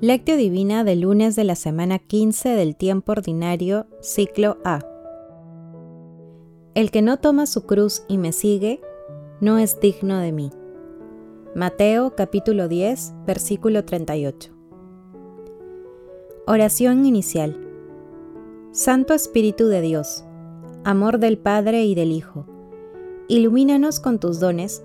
Lectio Divina del lunes de la semana 15 del tiempo ordinario, ciclo A. El que no toma su cruz y me sigue, no es digno de mí. Mateo capítulo 10, versículo 38. Oración inicial. Santo Espíritu de Dios, amor del Padre y del Hijo, ilumínanos con tus dones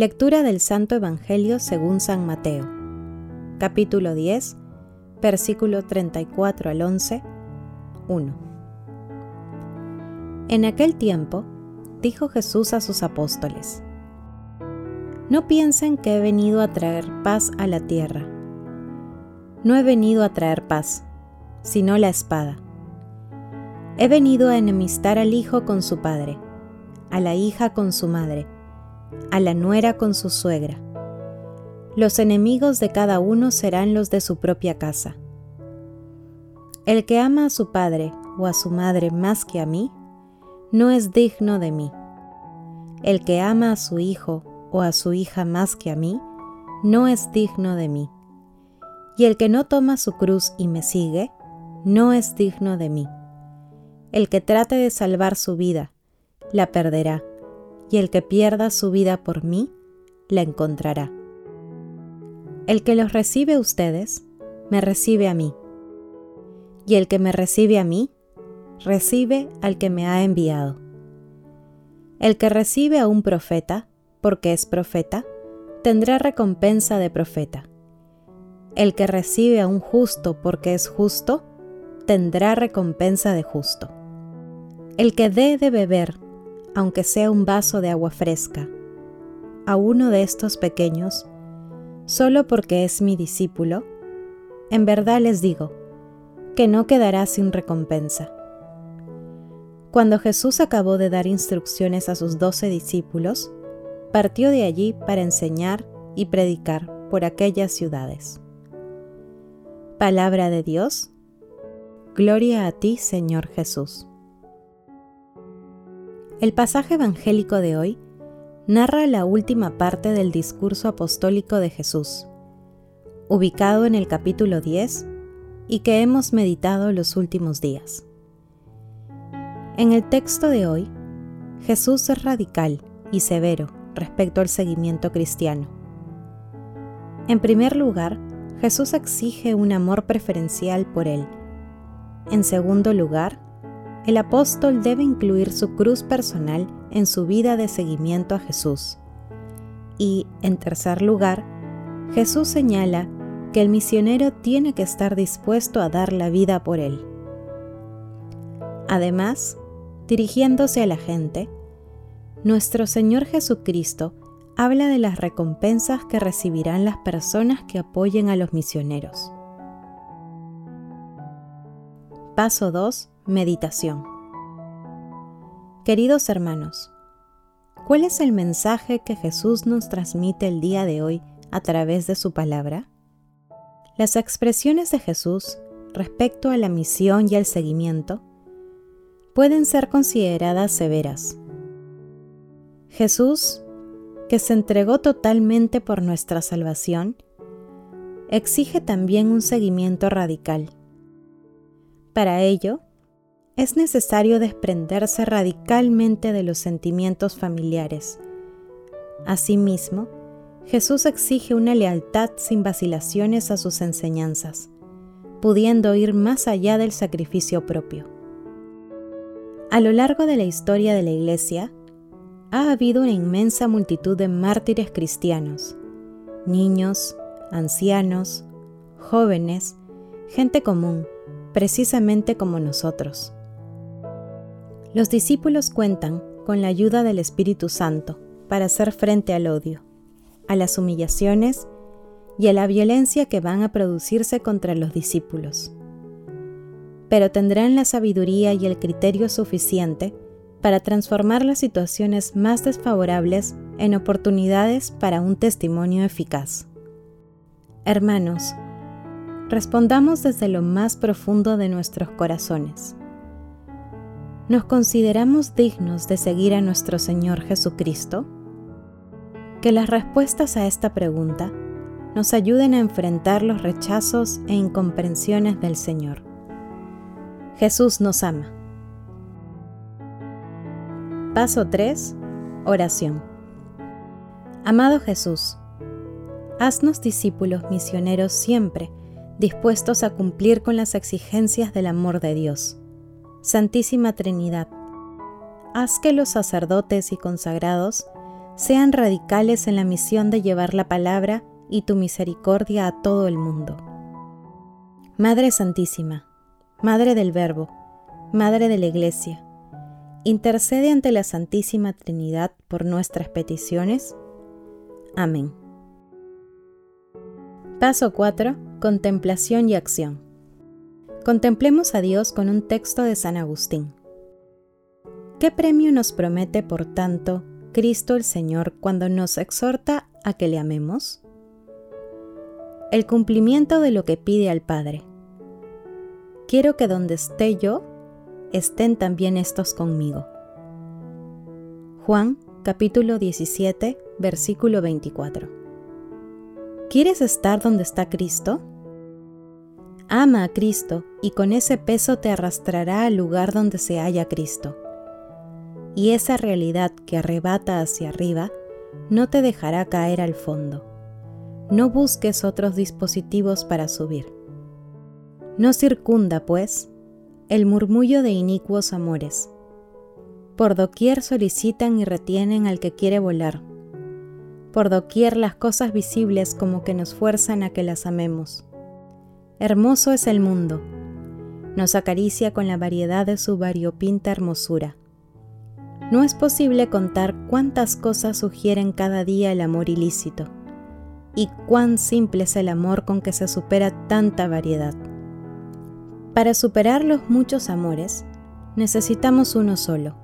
Lectura del Santo Evangelio según San Mateo, capítulo 10, versículo 34 al 11, 1. En aquel tiempo, dijo Jesús a sus apóstoles, No piensen que he venido a traer paz a la tierra. No he venido a traer paz, sino la espada. He venido a enemistar al hijo con su padre, a la hija con su madre, a la nuera con su suegra. Los enemigos de cada uno serán los de su propia casa. El que ama a su padre o a su madre más que a mí, no es digno de mí. El que ama a su hijo o a su hija más que a mí, no es digno de mí. Y el que no toma su cruz y me sigue, no es digno de mí. El que trate de salvar su vida, la perderá y el que pierda su vida por mí, la encontrará. El que los recibe a ustedes, me recibe a mí. Y el que me recibe a mí, recibe al que me ha enviado. El que recibe a un profeta, porque es profeta, tendrá recompensa de profeta. El que recibe a un justo porque es justo, tendrá recompensa de justo. El que dé de beber aunque sea un vaso de agua fresca, a uno de estos pequeños, solo porque es mi discípulo, en verdad les digo, que no quedará sin recompensa. Cuando Jesús acabó de dar instrucciones a sus doce discípulos, partió de allí para enseñar y predicar por aquellas ciudades. Palabra de Dios, Gloria a ti, Señor Jesús. El pasaje evangélico de hoy narra la última parte del discurso apostólico de Jesús, ubicado en el capítulo 10 y que hemos meditado los últimos días. En el texto de hoy, Jesús es radical y severo respecto al seguimiento cristiano. En primer lugar, Jesús exige un amor preferencial por Él. En segundo lugar, el apóstol debe incluir su cruz personal en su vida de seguimiento a Jesús. Y, en tercer lugar, Jesús señala que el misionero tiene que estar dispuesto a dar la vida por él. Además, dirigiéndose a la gente, nuestro Señor Jesucristo habla de las recompensas que recibirán las personas que apoyen a los misioneros. Paso 2 Meditación Queridos hermanos, ¿cuál es el mensaje que Jesús nos transmite el día de hoy a través de su palabra? Las expresiones de Jesús respecto a la misión y al seguimiento pueden ser consideradas severas. Jesús, que se entregó totalmente por nuestra salvación, exige también un seguimiento radical. Para ello, es necesario desprenderse radicalmente de los sentimientos familiares. Asimismo, Jesús exige una lealtad sin vacilaciones a sus enseñanzas, pudiendo ir más allá del sacrificio propio. A lo largo de la historia de la Iglesia, ha habido una inmensa multitud de mártires cristianos, niños, ancianos, jóvenes, gente común, precisamente como nosotros. Los discípulos cuentan con la ayuda del Espíritu Santo para hacer frente al odio, a las humillaciones y a la violencia que van a producirse contra los discípulos. Pero tendrán la sabiduría y el criterio suficiente para transformar las situaciones más desfavorables en oportunidades para un testimonio eficaz. Hermanos, respondamos desde lo más profundo de nuestros corazones. ¿Nos consideramos dignos de seguir a nuestro Señor Jesucristo? Que las respuestas a esta pregunta nos ayuden a enfrentar los rechazos e incomprensiones del Señor. Jesús nos ama. Paso 3. Oración. Amado Jesús, haznos discípulos misioneros siempre, dispuestos a cumplir con las exigencias del amor de Dios. Santísima Trinidad, haz que los sacerdotes y consagrados sean radicales en la misión de llevar la palabra y tu misericordia a todo el mundo. Madre Santísima, Madre del Verbo, Madre de la Iglesia, intercede ante la Santísima Trinidad por nuestras peticiones. Amén. Paso 4. Contemplación y acción. Contemplemos a Dios con un texto de San Agustín. ¿Qué premio nos promete, por tanto, Cristo el Señor cuando nos exhorta a que le amemos? El cumplimiento de lo que pide al Padre. Quiero que donde esté yo, estén también estos conmigo. Juan capítulo 17, versículo 24. ¿Quieres estar donde está Cristo? Ama a Cristo y con ese peso te arrastrará al lugar donde se halla Cristo. Y esa realidad que arrebata hacia arriba no te dejará caer al fondo. No busques otros dispositivos para subir. No circunda, pues, el murmullo de inicuos amores. Por doquier solicitan y retienen al que quiere volar. Por doquier las cosas visibles como que nos fuerzan a que las amemos. Hermoso es el mundo. Nos acaricia con la variedad de su variopinta hermosura. No es posible contar cuántas cosas sugieren cada día el amor ilícito y cuán simple es el amor con que se supera tanta variedad. Para superar los muchos amores, necesitamos uno solo.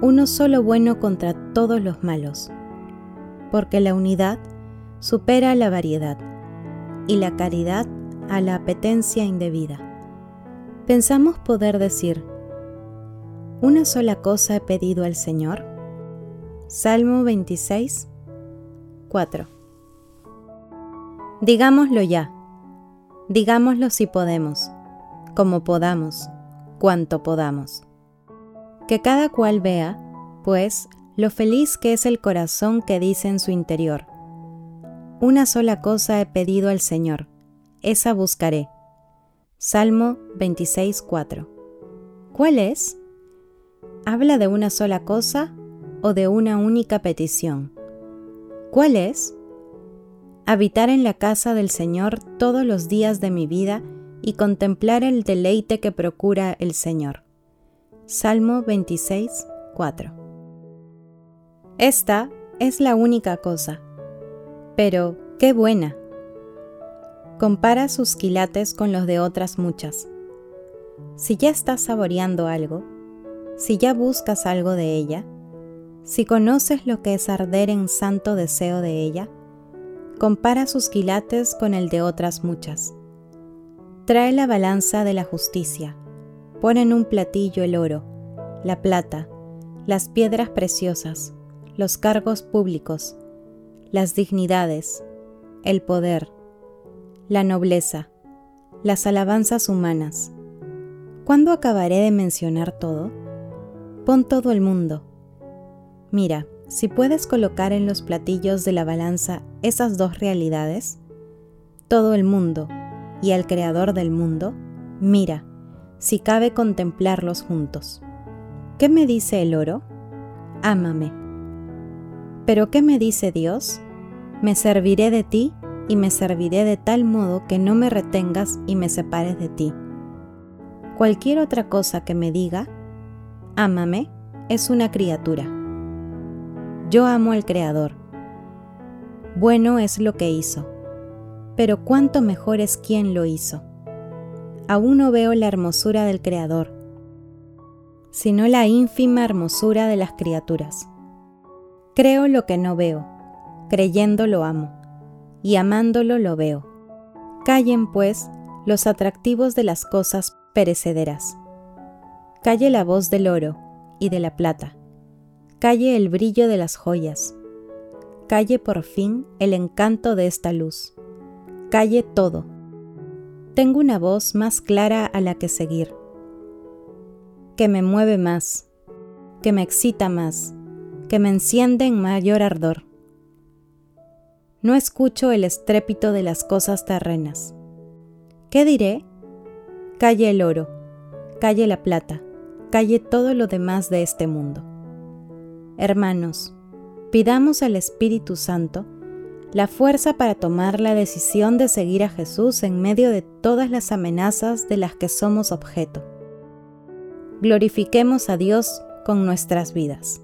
Uno solo bueno contra todos los malos, porque la unidad supera la variedad y la caridad a la apetencia indebida. Pensamos poder decir, una sola cosa he pedido al Señor. Salmo 26, 4. Digámoslo ya Digámoslo si podemos, como podamos, cuanto podamos. Que cada cual vea, pues, lo feliz que es el corazón que dice en su interior. Una sola cosa he pedido al Señor, esa buscaré. Salmo 26.4. ¿Cuál es? ¿Habla de una sola cosa o de una única petición? ¿Cuál es? habitar en la casa del Señor todos los días de mi vida y contemplar el deleite que procura el Señor. Salmo 26, 4. Esta es la única cosa, pero qué buena. Compara sus quilates con los de otras muchas. Si ya estás saboreando algo, si ya buscas algo de ella, si conoces lo que es arder en santo deseo de ella, compara sus quilates con el de otras muchas. Trae la balanza de la justicia, pone en un platillo el oro, la plata, las piedras preciosas, los cargos públicos, las dignidades, el poder, la nobleza, las alabanzas humanas. ¿Cuándo acabaré de mencionar todo? Pon todo el mundo. Mira, si puedes colocar en los platillos de la balanza esas dos realidades, todo el mundo y el creador del mundo, mira, si cabe contemplarlos juntos. ¿Qué me dice el oro? Ámame. ¿Pero qué me dice Dios? Me serviré de ti y me serviré de tal modo que no me retengas y me separes de ti. Cualquier otra cosa que me diga, ámame, es una criatura yo amo al Creador. Bueno es lo que hizo, pero cuánto mejor es quien lo hizo. Aún no veo la hermosura del Creador, sino la ínfima hermosura de las criaturas. Creo lo que no veo, creyendo lo amo, y amándolo lo veo. Callen, pues, los atractivos de las cosas perecederas. Calle la voz del oro y de la plata. Calle el brillo de las joyas. Calle por fin el encanto de esta luz. Calle todo. Tengo una voz más clara a la que seguir, que me mueve más, que me excita más, que me enciende en mayor ardor. No escucho el estrépito de las cosas terrenas. ¿Qué diré? Calle el oro, calle la plata, calle todo lo demás de este mundo. Hermanos, pidamos al Espíritu Santo la fuerza para tomar la decisión de seguir a Jesús en medio de todas las amenazas de las que somos objeto. Glorifiquemos a Dios con nuestras vidas.